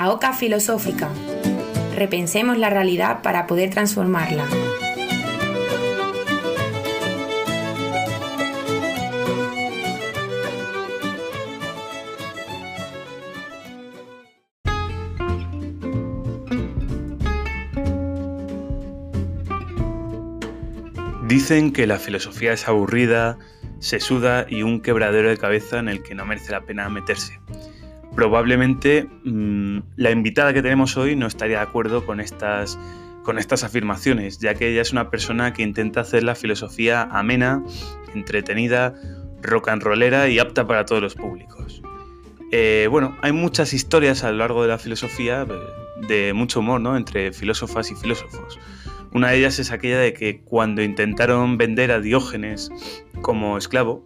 La Oca Filosófica. Repensemos la realidad para poder transformarla. Dicen que la filosofía es aburrida, sesuda y un quebradero de cabeza en el que no merece la pena meterse. Probablemente mm, la invitada que tenemos hoy no estaría de acuerdo con estas, con estas afirmaciones, ya que ella es una persona que intenta hacer la filosofía amena, entretenida, rock and rollera y apta para todos los públicos. Eh, bueno, hay muchas historias a lo largo de la filosofía eh, de mucho humor, ¿no? Entre filósofas y filósofos. Una de ellas es aquella de que cuando intentaron vender a Diógenes como esclavo,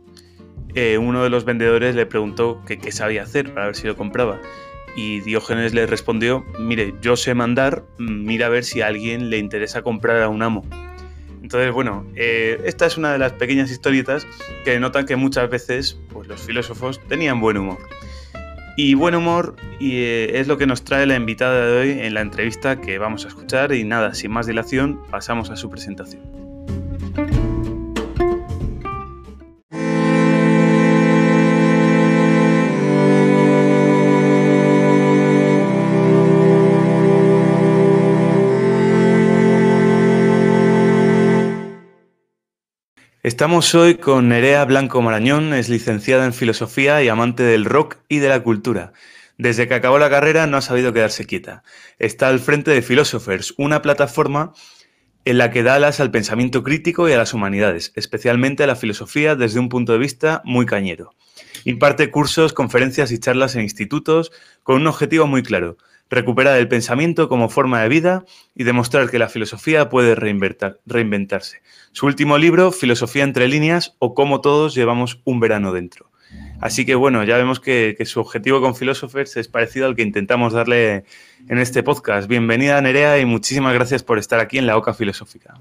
uno de los vendedores le preguntó qué sabía hacer para ver si lo compraba. Y Diógenes le respondió, mire, yo sé mandar, mira a ver si a alguien le interesa comprar a un amo. Entonces, bueno, eh, esta es una de las pequeñas historietas que notan que muchas veces pues, los filósofos tenían buen humor. Y buen humor eh, es lo que nos trae la invitada de hoy en la entrevista que vamos a escuchar y nada, sin más dilación, pasamos a su presentación. Estamos hoy con Nerea Blanco Marañón, es licenciada en Filosofía y amante del rock y de la cultura. Desde que acabó la carrera no ha sabido quedarse quieta. Está al frente de Philosophers, una plataforma en la que da alas al pensamiento crítico y a las humanidades, especialmente a la filosofía desde un punto de vista muy cañero. Imparte cursos, conferencias y charlas en institutos con un objetivo muy claro, recuperar el pensamiento como forma de vida y demostrar que la filosofía puede reinventarse. Su último libro, Filosofía entre líneas o cómo todos llevamos un verano dentro. Así que bueno, ya vemos que, su objetivo con Philosophers es parecido al que intentamos darle en este podcast. Bienvenida Nerea y muchísimas gracias por estar aquí en la OCA Filosófica.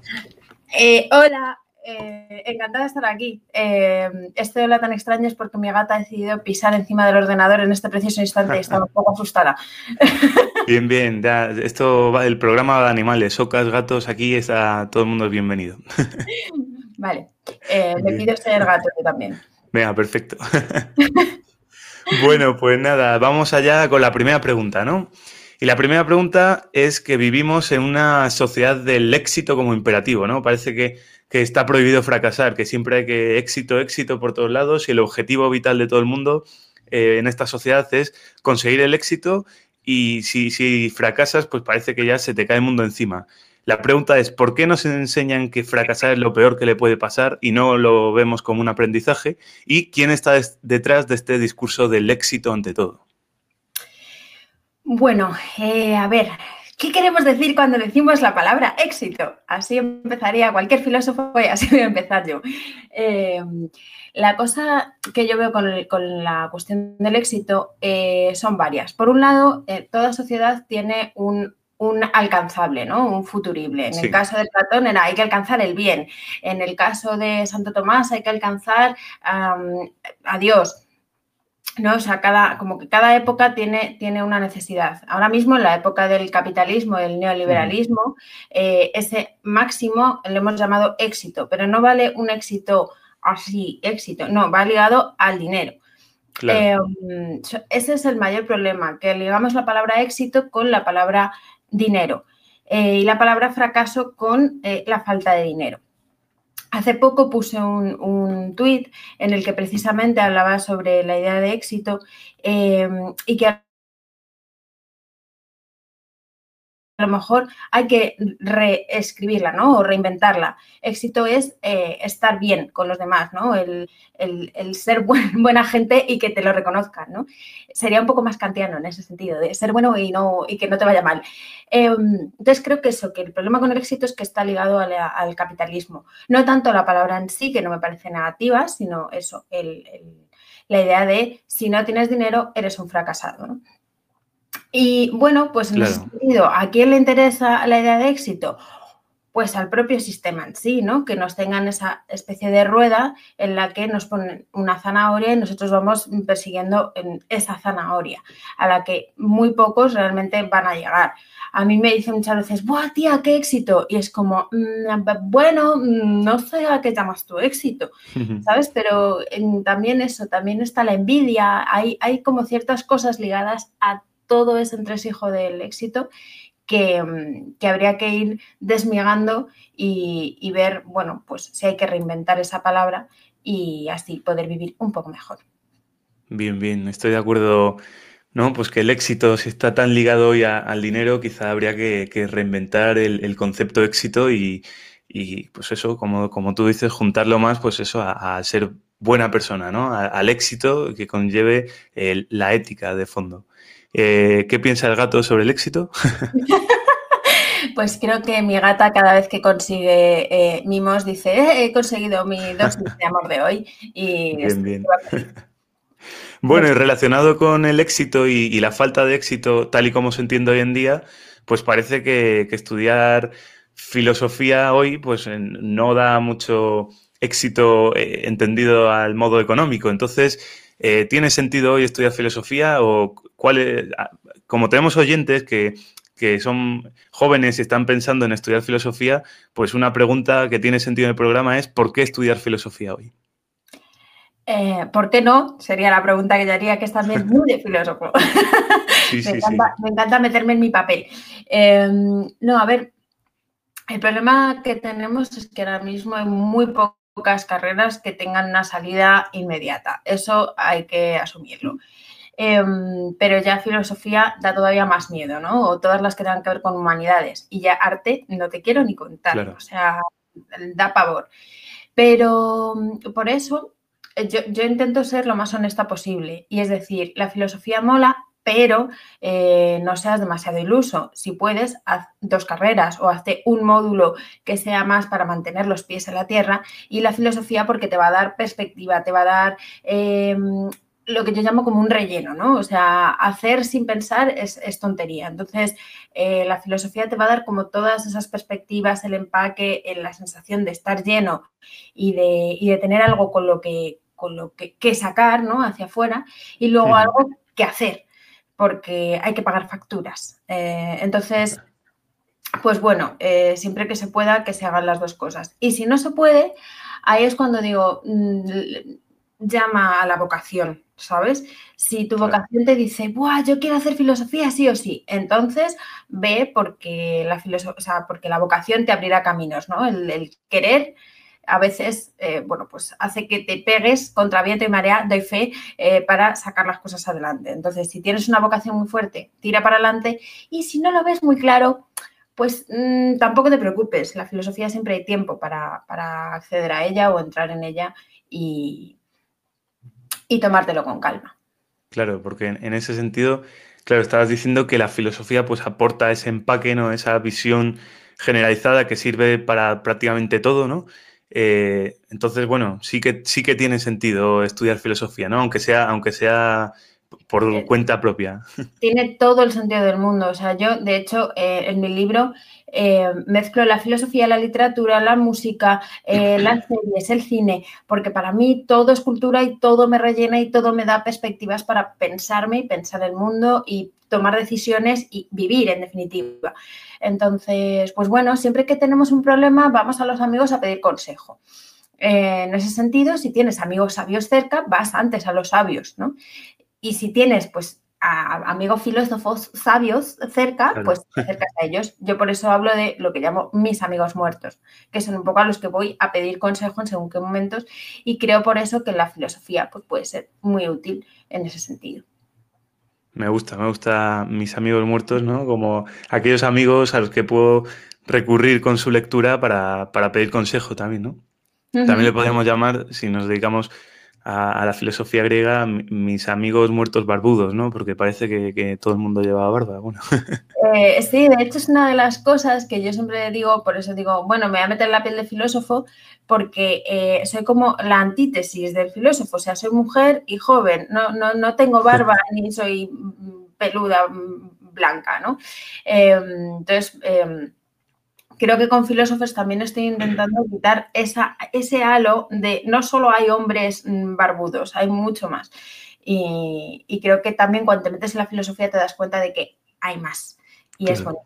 Eh, hola, eh, encantada de estar aquí. Eh, este hola tan extraño es porque mi gata ha decidido pisar encima del ordenador en este preciso instante y estaba un poco asustada. Bien, bien. esto va, el programa de animales, ocas, gatos, aquí está todo el mundo bienvenido. Vale. Eh, me pido ser gato yo también. Venga, perfecto. bueno, pues nada, vamos allá con la primera pregunta, ¿no? Y la primera pregunta es que vivimos en una sociedad del éxito como imperativo, ¿no? Parece que que está prohibido fracasar, que siempre hay que éxito, éxito por todos lados y el objetivo vital de todo el mundo eh, en esta sociedad es conseguir el éxito y si, si, fracasas, pues parece que ya se te cae el mundo encima. La pregunta es, ¿por qué nos enseñan que fracasar es lo peor que le puede pasar y no lo vemos como un aprendizaje? ¿Y quién está detrás de este discurso del éxito ante todo? Bueno, eh, a ver, ¿Qué queremos decir cuando decimos la palabra éxito? Así empezaría cualquier filósofo y así voy a empezar yo. Em, la cosa que yo veo con, la cuestión del éxito eh, son varias. Por un lado, eh, toda sociedad tiene un, alcanzable, ¿no? Un futurible. En el caso de Platón era hay que alcanzar el bien. En el caso de Santo Tomás hay que alcanzar a Dios. ¿No? O sea, cada, como que cada época tiene, tiene una necesidad. Ahora mismo, en la época del capitalismo, del neoliberalismo, eh, ese máximo lo hemos llamado éxito, pero no vale un éxito así, éxito, no, va ligado al dinero. Eh, ese es el mayor problema, que ligamos la palabra éxito con la palabra dinero eh, y la palabra fracaso con la falta de dinero. Hace poco puse un, un tuit en el que precisamente hablaba sobre la idea de éxito eh, y que a lo mejor hay que reescribirla, ¿no? O reinventarla. Éxito es eh, estar bien con los demás, ¿no? El, ser buena gente y que te lo reconozcan, ¿no? Sería un poco más kantiano en ese sentido, de ser bueno y, no, y que no te vaya mal. Em, entonces creo que eso, que el problema con el éxito es que está ligado al, capitalismo. No tanto la palabra en sí, que no me parece negativa, sino eso, la idea de si no tienes dinero, eres un fracasado, ¿no? Y bueno, pues en ese sentido, ¿a quién le interesa la idea de éxito? pues al propio sistema en sí, ¿no? Que nos tengan esa especie de rueda en la que nos ponen una zanahoria y nosotros vamos persiguiendo en esa zanahoria, a la que muy pocos realmente van a llegar. A mí me dicen muchas veces, ¡buah, tía, qué éxito! Y es como, mm, bueno, mm, no sé a qué llamas tu éxito, ¿sabes? Pero también eso, también está la envidia, hay, hay como ciertas cosas ligadas a todo ese entresijo del éxito Mm, que, habría que ir desmigando y, ver, bueno, pues si hay que reinventar esa palabra y así poder vivir un poco mejor. Bien, bien, estoy de acuerdo. No, pues que el éxito, si está tan ligado hoy al dinero, quizá habría que, reinventar el, concepto éxito y, pues eso, como, como tú dices, juntarlo más, pues eso, a, ser buena persona, ¿no? al éxito que conlleve la ética de fondo. Eh, ¿Qué piensa el gato sobre el éxito? Pues creo que mi gata cada vez que consigue eh, mimos dice, eh, he conseguido mi dosis de amor de hoy. Y bien, bien. Bueno, y relacionado con el éxito y, la falta de éxito, tal y como se entiende hoy en día, pues parece que, estudiar filosofía hoy pues no da mucho éxito entendido al modo económico. Entonces, ¿tiene sentido hoy estudiar filosofía o cuál como tenemos oyentes que, son jóvenes y están pensando en estudiar filosofía, pues una pregunta que tiene sentido en el programa es ¿por qué estudiar filosofía hoy? Eh, ¿Por qué no? Sería la pregunta que yo haría, que es también muy de filósofo. me, encanta, meterme en mi papel. Em, no, a ver, el problema que tenemos es que ahora mismo hay muy pocas carreras que tengan una salida inmediata. Eso hay que asumirlo. Em, pero ya filosofía da todavía más miedo, ¿no? O todas las que tengan que ver con humanidades. Y ya arte no te quiero ni contar, o sea, da pavor. Pero por eso eh, yo, intento ser lo más honesta posible. Y es decir, la filosofía mola, pero eh, no seas demasiado iluso. Si puedes, haz dos carreras o hazte un módulo que sea más para mantener los pies en la tierra y la filosofía porque te va a dar perspectiva, te va a dar em, lo que yo llamo como un relleno, ¿no? O sea, hacer sin pensar es, tontería. Entonces, eh, la filosofía te va a dar como todas esas perspectivas, el empaque, la sensación de estar lleno y de, de tener algo con lo que, con lo que, sacar, ¿no? Hacia afuera y luego algo que hacer, porque hay que pagar facturas. Eh, entonces, pues bueno, eh, siempre que se pueda, que se hagan las dos cosas. Y si no se puede, ahí es cuando digo, mm, llama a la vocación, ¿sabes? Si tu vocación te dice, Buah, yo quiero hacer filosofía sí o sí, entonces ve porque la, porque la vocación te abrirá caminos, ¿no? El, querer a veces, eh, bueno, pues hace que te pegues contra viento y marea, doy fe, eh, para sacar las cosas adelante. Entonces, si tienes una vocación muy fuerte, tira para adelante y si no lo ves muy claro, pues mm, tampoco te preocupes, la filosofía siempre hay tiempo para, para acceder a ella o entrar en ella y, y tomártelo con calma. Claro, porque en, ese sentido, claro, estabas diciendo que la filosofía pues aporta ese empaque, ¿no? Esa visión generalizada que sirve para prácticamente todo, ¿no? Eh, entonces, bueno, sí que, sí que tiene sentido estudiar filosofía, ¿no? Aunque sea, aunque sea por cuenta propia. Tiene todo el sentido del mundo. O sea, yo, de hecho, eh, en mi libro eh, mezclo la filosofía, la literatura, la música, eh, las series, el cine, porque para mí todo es cultura y todo me rellena y todo me da perspectivas para pensarme y pensar el mundo y tomar decisiones y vivir, en definitiva. Entonces, pues bueno, siempre que tenemos un problema, vamos a los amigos a pedir consejo. en ese sentido, si tienes amigos sabios cerca, vas antes a los sabios, ¿no? Y si tienes, pues, a amigos filósofos sabios cerca, pues te acercas a ellos. Yo por eso hablo de lo que llamo mis amigos muertos, que son un poco a los que voy a pedir consejo en según qué momentos y creo por eso que la filosofía pues, puede ser muy útil en ese sentido. Me gusta, me gusta mis amigos muertos, ¿no? Como aquellos amigos a los que puedo recurrir con su lectura para, pedir consejo también, ¿no? También le podemos llamar, si nos dedicamos a, la filosofía griega mis amigos muertos barbudos, ¿no? Porque parece que, todo el mundo llevaba barba. Bueno. Eh, sí, de hecho es una de las cosas que yo siempre digo, por eso digo, bueno, me voy a meter en la piel de filósofo porque eh, soy como la antítesis del filósofo, o sea, soy mujer y joven, no, no, no tengo barba ni soy peluda blanca, ¿no? Em, entonces, em, creo que con filósofos también estoy intentando quitar esa, ese halo de no solo hay hombres barbudos, hay mucho más. Y, creo que también cuando te metes en la filosofía te das cuenta de que hay más. Y es bonito.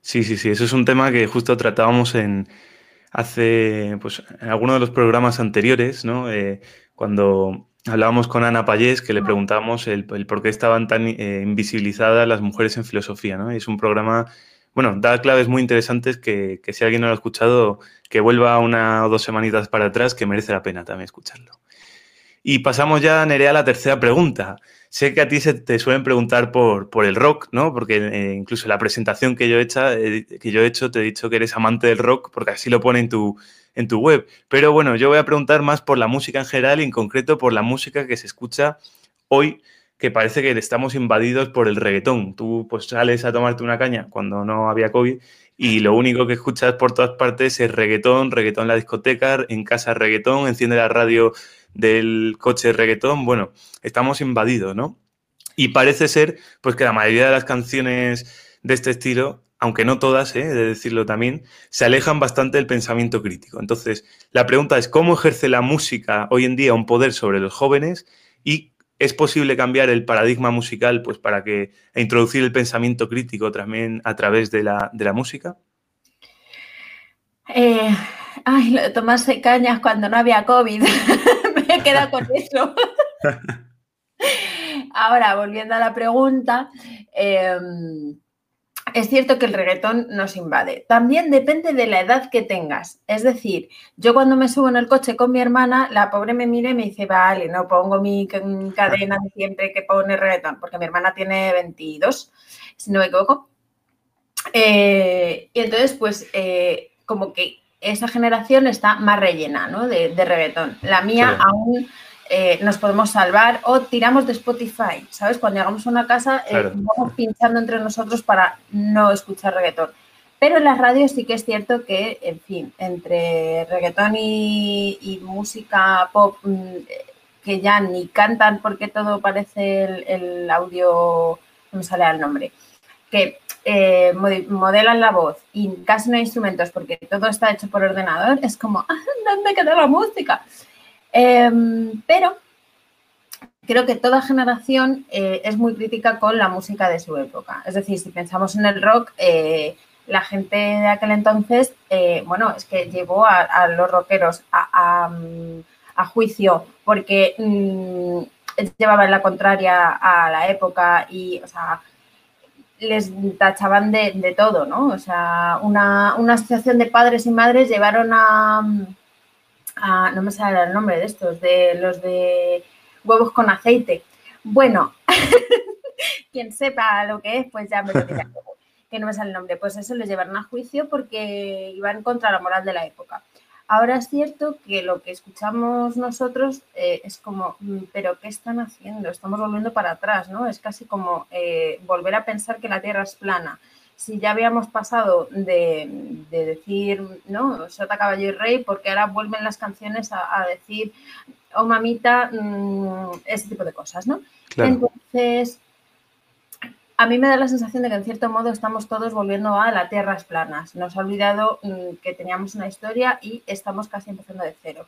Sí, sí, sí. Eso es un tema que justo tratábamos en hace, pues, en alguno de los programas anteriores, ¿no? Eh, cuando hablábamos con Ana Payés, que le preguntábamos el, por qué estaban tan eh, invisibilizadas las mujeres en filosofía, ¿no? Y es un programa bueno, da claves muy interesantes que, si alguien no lo ha escuchado, que vuelva una o dos semanitas para atrás, que merece la pena también escucharlo. Y pasamos ya, Nerea, a la tercera pregunta. Sé que a ti se te suelen preguntar por, por el rock, ¿no? Porque eh, incluso la presentación que yo, he hecho, eh, que yo he hecho te he dicho que eres amante del rock, porque así lo pone en tu, en tu web. Pero bueno, yo voy a preguntar más por la música en general y en concreto por la música que se escucha hoy que parece que estamos invadidos por el reggaetón. Tú pues sales a tomarte una caña cuando no había COVID y lo único que escuchas por todas partes es reggaetón, reggaetón en la discoteca, en casa reggaetón, enciende la radio del coche reggaetón. Bueno, estamos invadidos, ¿no? Y parece ser pues que la mayoría de las canciones de este estilo aunque no todas, ¿eh? de decirlo también, se alejan bastante del pensamiento crítico. Entonces, la pregunta es, ¿cómo ejerce la música hoy en día un poder sobre los jóvenes y ¿Es posible cambiar el paradigma musical pues, para que, e introducir el pensamiento crítico también a través de la, música? Eh, ay, lo de tomarse cañas cuando no había COVID. Me he quedado con eso. Ahora, volviendo a la pregunta, em, es cierto que el reggaetón nos invade. También depende de la edad que tengas. Es decir, yo cuando me subo en el coche con mi hermana, la pobre me mira y me dice, vale, no pongo mi cadena de siempre que pone reggaetón, porque mi hermana tiene 22, si no me equivoco. Eh, y entonces, pues, eh, como que esa generación está más rellena, ¿no? De, reggaetón. La mía aún eh, nos podemos salvar o tiramos de Spotify, ¿sabes? Cuando llegamos a una casa eh, vamos pinchando entre nosotros para no escuchar reggaetón. Pero en las radios sí que es cierto que, en fin, entre reggaetón y, música pop mm, que ya ni cantan porque todo parece el, audio, no sale el nombre, que eh, modelan la voz y casi no hay instrumentos porque todo está hecho por ordenador, es como, ah, ¿dónde queda la música? Em, pero creo que toda generación eh, es muy crítica con la música de su época. Es decir, si pensamos en el rock, eh, la gente de aquel entonces, eh, bueno, es que llevó a, los rockeros a, juicio porque mm, llevaban la contraria a la época y, les tachaban de, todo, ¿no? O sea, una asociación de padres y madres llevaron a no me sale el nombre de estos, de los de huevos con aceite. Bueno, quien sepa lo que es, pues ya me lo dirá, que no me sale el nombre. Pues eso les llevaron a juicio porque iban contra la moral de la época. Ahora es cierto que lo que escuchamos nosotros eh, es como, mm, pero ¿qué están haciendo? Estamos volviendo para atrás, ¿no? Es casi como eh, volver a pensar que la Tierra es plana si ya habíamos pasado de, decir, ¿no? Sota, caballo y rey, porque ahora vuelven las canciones a, decir, oh mamita, mm, ese tipo de cosas, ¿no? Entonces, a mí me da la sensación de que en cierto modo estamos todos volviendo a las tierras planas. Nos ha olvidado mm, que teníamos una historia y estamos casi empezando de cero.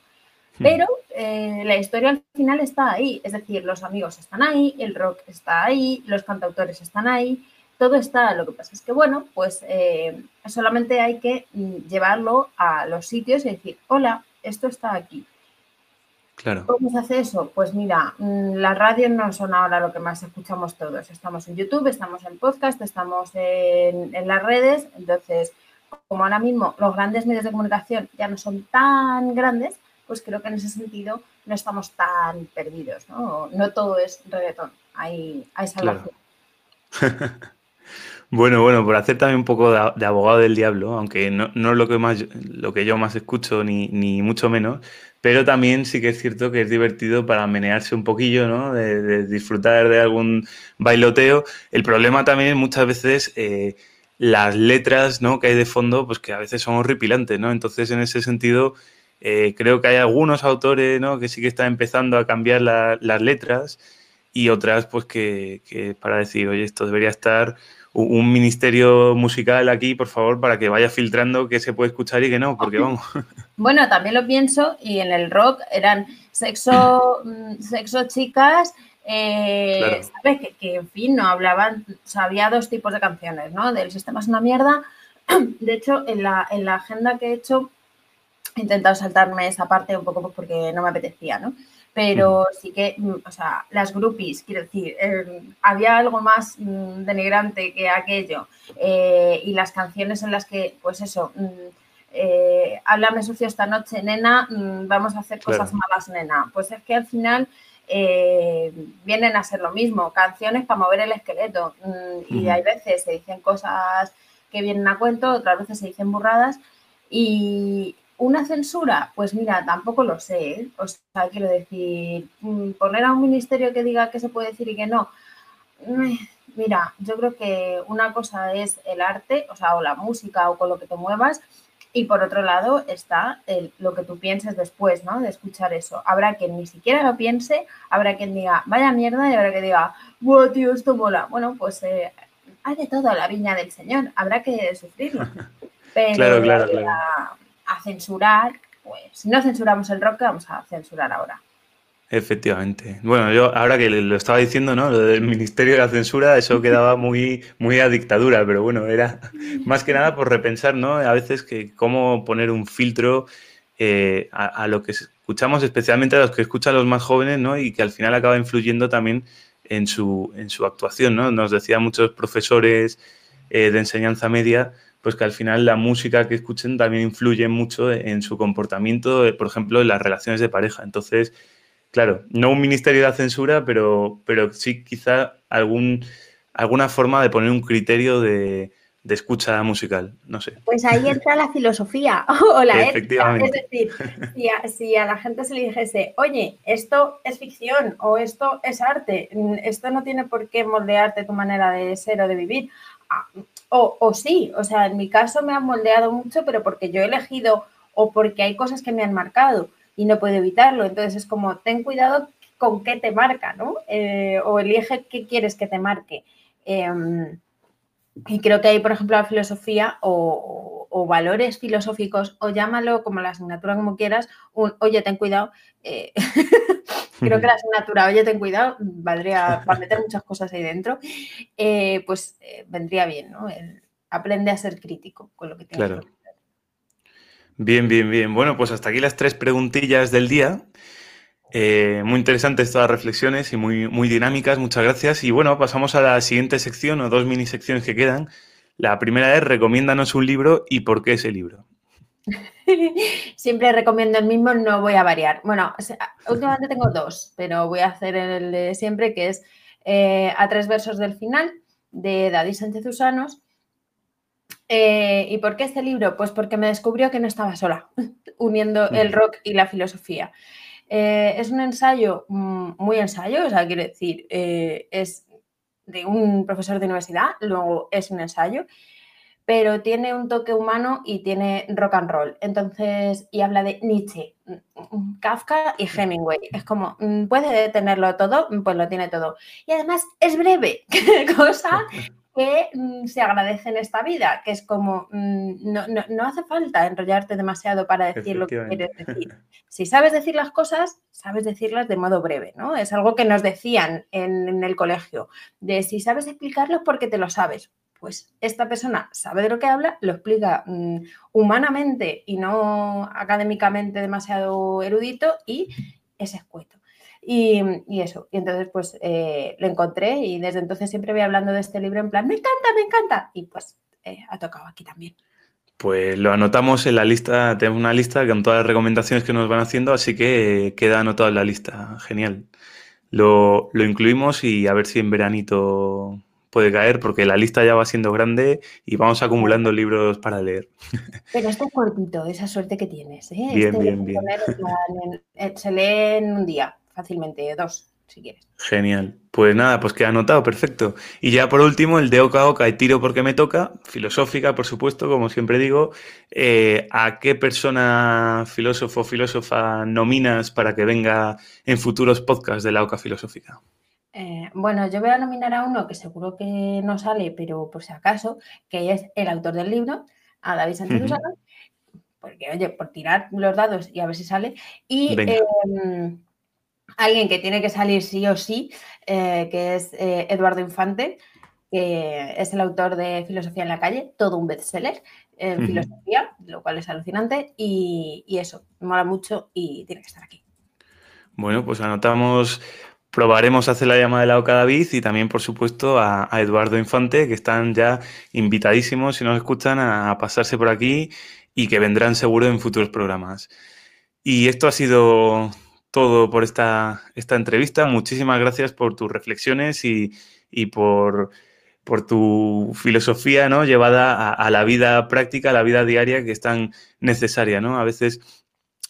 Hmm. Pero eh, la historia al final está ahí, es decir, los amigos están ahí, el rock está ahí, los cantautores están ahí, todo está, lo que pasa es que, bueno, pues eh, solamente hay que mm, llevarlo a los sitios y decir, hola, esto está aquí. Claro. ¿Cómo se hace eso? Pues mira, mm, las radios no son ahora lo que más escuchamos todos. Estamos en YouTube, estamos en podcast, estamos en, las redes. Entonces, como ahora mismo los grandes medios de comunicación ya no son tan grandes, pues creo que en ese sentido no estamos tan perdidos. No, no todo es reggaetón, hay, hay salvación. Bueno, bueno, por hacer también un poco de, abogado del diablo, aunque no, es lo que más lo que yo más escucho, ni, ni, mucho menos, pero también sí que es cierto que es divertido para menearse un poquillo, ¿no? De, disfrutar de algún bailoteo. El problema también muchas veces eh, las letras ¿no? que hay de fondo, pues que a veces son horripilantes, ¿no? Entonces, en ese sentido, eh, creo que hay algunos autores ¿no? que sí que están empezando a cambiar las letras y otras, pues que, que para decir, oye, esto debería estar un ministerio musical aquí, por favor, para que vaya filtrando qué se puede escuchar y qué no, porque vamos. Bueno, también lo pienso y en el rock eran sexo, mm, sexo chicas, eh, ¿sabes? Que, en fin, no hablaban, o había dos tipos de canciones, ¿no? Del sistema es una mierda. De hecho, en la, en la agenda que he hecho, he intentado saltarme esa parte un poco porque no me apetecía, ¿no? pero sí que, mm, o sea, las groupies, quiero decir, eh, había algo más mm, denigrante que aquello. Eh, y las canciones en las que, pues eso, mm, eh, háblame sucio esta noche, nena, vamos a hacer cosas malas, nena. Pues es que al final vienen a ser lo mismo, canciones para mover el esqueleto. Y hay veces se dicen cosas que vienen a cuento, otras veces se dicen burradas. Y, ¿Una censura? Pues mira, tampoco lo sé. ¿eh? O sea, quiero decir, mm, poner a un ministerio que diga qué se puede decir y que no. Mm, mira, yo creo que una cosa es el arte, o sea, o la música o con lo que te muevas, y por otro lado está lo que tú pienses después, ¿no? De escuchar eso. Habrá quien ni siquiera lo piense, habrá quien diga, vaya mierda, y habrá quien diga, ¡buah, tío, esto mola! Bueno, pues eh, hay de todo a la viña del Señor, habrá que sufrirlo. Pero claro, claro, claro a censurar, pues si no censuramos el rock, vamos a censurar ahora? Efectivamente. Bueno, yo ahora que lo estaba diciendo, ¿no? Lo del Ministerio de la Censura, eso quedaba muy, muy a dictadura, pero bueno, era más que nada por repensar, ¿no? A veces que cómo poner un filtro eh, a, lo que escuchamos, especialmente a los que escuchan los más jóvenes, ¿no? Y que al final acaba influyendo también en su, en su actuación, ¿no? Nos decían muchos profesores eh, de enseñanza media, pues que al final la música que escuchen también influye mucho en su comportamiento, por ejemplo, en las relaciones de pareja. Entonces, claro, no un ministerio de la censura, pero, pero sí quizá algún, alguna forma de poner un criterio de, escucha musical, no sé. Pues ahí entra la filosofía o la ética. Es decir, si a, si a, la gente se le dijese, oye, esto es ficción o esto es arte, esto no tiene por qué moldearte tu manera de ser o de vivir. Ah, o, sí, o sea, en mi caso me ha moldeado mucho, pero porque yo he elegido o porque hay cosas que me han marcado y no puedo evitarlo. Entonces es como, ten cuidado con qué te marca, ¿no? Eh, o elige qué quieres que te marque. Em, y creo que hay, por ejemplo, la filosofía o, valores filosóficos, o llámalo como la asignatura como quieras, un, oye, ten cuidado. Eh, creo que la asignatura, oye, ten cuidado, valdría para meter muchas cosas ahí dentro, eh, pues eh, vendría bien, ¿no? aprende a ser crítico con lo que tienes claro. Bien, bien, bien. Bueno, pues hasta aquí las tres preguntillas del día. Eh, muy interesantes todas las reflexiones y muy, muy dinámicas, muchas gracias. Y bueno, pasamos a la siguiente sección o dos mini secciones que quedan. La primera es recomiéndanos un libro y por qué ese libro. Siempre recomiendo el mismo, no voy a variar. Bueno, últimamente tengo dos, pero voy a hacer el de siempre, que es eh, A tres versos del final, de Daddy Sánchez Usanos. Eh, ¿Y por qué este libro? Pues porque me descubrió que no estaba sola, uniendo el rock y la filosofía. Eh, es un ensayo, mm, muy ensayo, o sea, quiero decir, es de un profesor de universidad, luego es un ensayo, pero tiene un toque humano y tiene rock and roll. Entonces, y habla de Nietzsche, mm, Kafka y Hemingway. Es como, mm, puede tenerlo todo, pues lo tiene todo. Y además es breve, cosa que mm, se agradece en esta vida, que es como, no, no, hace falta enrollarte demasiado para decir lo que quieres decir. Si sabes decir las cosas, sabes decirlas de modo breve, ¿no? Es algo que nos decían en, en el colegio, de si sabes explicarlo porque te lo sabes pues esta persona sabe de lo que habla, lo explica mm, humanamente y no académicamente demasiado erudito y es escueto. Y, eso, y entonces pues eh, lo encontré y desde entonces siempre voy hablando de este libro en plan, me encanta, me encanta. Y pues eh, ha tocado aquí también. Pues lo anotamos en la lista, tenemos una lista con todas las recomendaciones que nos van haciendo, así que queda anotado en la lista. Genial. Lo, lo incluimos y a ver si en veranito puede caer porque la lista ya va siendo grande y vamos acumulando libros para leer. Pero este es cortito, esa suerte que tienes. ¿eh? Bien, este bien, bien. Eh, se lee en un día, fácilmente, dos, si quieres. Genial. Pues nada, pues queda anotado, perfecto. Y ya por último, el de Oca Oca y tiro porque me toca, filosófica, por supuesto, como siempre digo. Eh, ¿A qué persona, filósofo o filósofa nominas para que venga en futuros podcasts de la Oca Filosófica? Eh, bueno, yo voy a nominar a uno que seguro que no sale, pero por si acaso, que es el autor del libro, a David Sánchez uh porque, oye, por tirar los dados y a ver si sale. Y em, alguien que tiene que salir sí o sí, eh, que es eh, Eduardo Infante, que es el autor de Filosofía en la calle, todo un bestseller en filosofía, lo cual es alucinante. Y, y eso, me mola mucho y tiene que estar aquí. Bueno, pues anotamos probaremos hacer la llamada de la OCA David y también, por supuesto, a, Eduardo Infante, que están ya invitadísimos, si nos escuchan, a, pasarse por aquí y que vendrán seguro en futuros programas. Y esto ha sido todo por esta, esta entrevista. Muchísimas gracias por tus reflexiones y, por, por, tu filosofía ¿no? llevada a, a, la vida práctica, a la vida diaria, que es tan necesaria. ¿no? A veces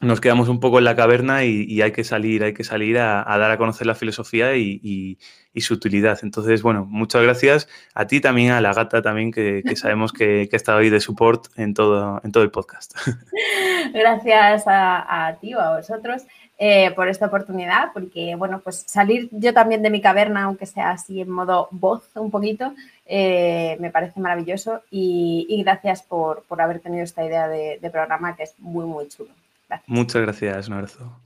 nos quedamos un poco en la caverna y, hay que salir, hay que salir a, dar a conocer la filosofía y, su utilidad. Entonces, bueno, muchas gracias a ti también, a la gata también, que, sabemos que, ha estado ahí de support en todo, en todo el podcast. Gracias a, ti o a vosotros eh, por esta oportunidad, porque, bueno, pues salir yo también de mi caverna, aunque sea así en modo voz un poquito, eh, me parece maravilloso y, gracias por, haber tenido esta idea de programa que es muy, muy chulo. Muchas gracias, un abrazo.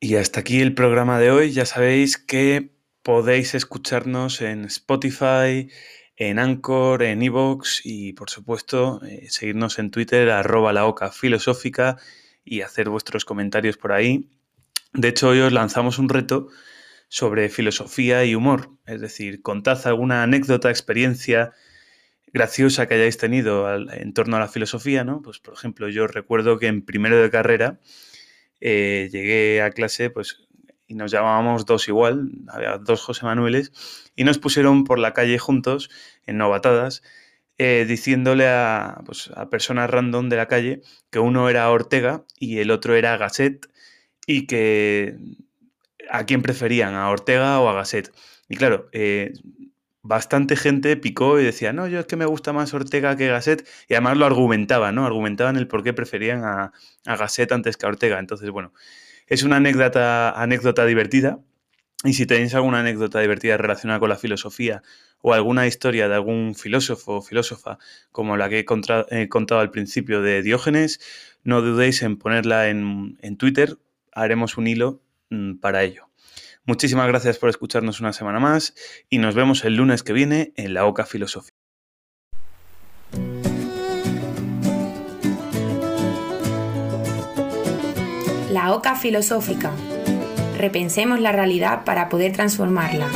Y hasta aquí el programa de hoy. Ya sabéis que podéis escucharnos en Spotify, en Anchor, en Evox y por supuesto eh, seguirnos en Twitter arroba la oca filosófica y hacer vuestros comentarios por ahí. De hecho, hoy os lanzamos un reto sobre filosofía y humor, es decir, contad alguna anécdota, experiencia graciosa que hayáis tenido en torno a la filosofía, ¿no? Pues por ejemplo, yo recuerdo que en primero de carrera eh, llegué a clase, pues y nos llamábamos dos igual, había dos José Manueles, y nos pusieron por la calle juntos, en novatadas, eh, diciéndole a, pues, a, personas random de la calle que uno era Ortega y el otro era Gasset, y que a quién preferían, a Ortega o a Gasset. Y claro, eh, bastante gente picó y decía, no, yo es que me gusta más Ortega que Gasset, y además lo argumentaban, ¿no? Argumentaban el por qué preferían a, a Gasset antes que a Ortega. Entonces, bueno, es una anécdota, anécdota divertida. Y si tenéis alguna anécdota divertida relacionada con la filosofía o alguna historia de algún filósofo o filósofa como la que he, contado al principio de Diógenes, no dudéis en ponerla en, en Twitter. Haremos un hilo mm, para ello. Muchísimas gracias por escucharnos una semana más y nos vemos el lunes que viene en la Oca Filosofía. La Oca Filosófica. Repensemos la realidad para poder transformarla.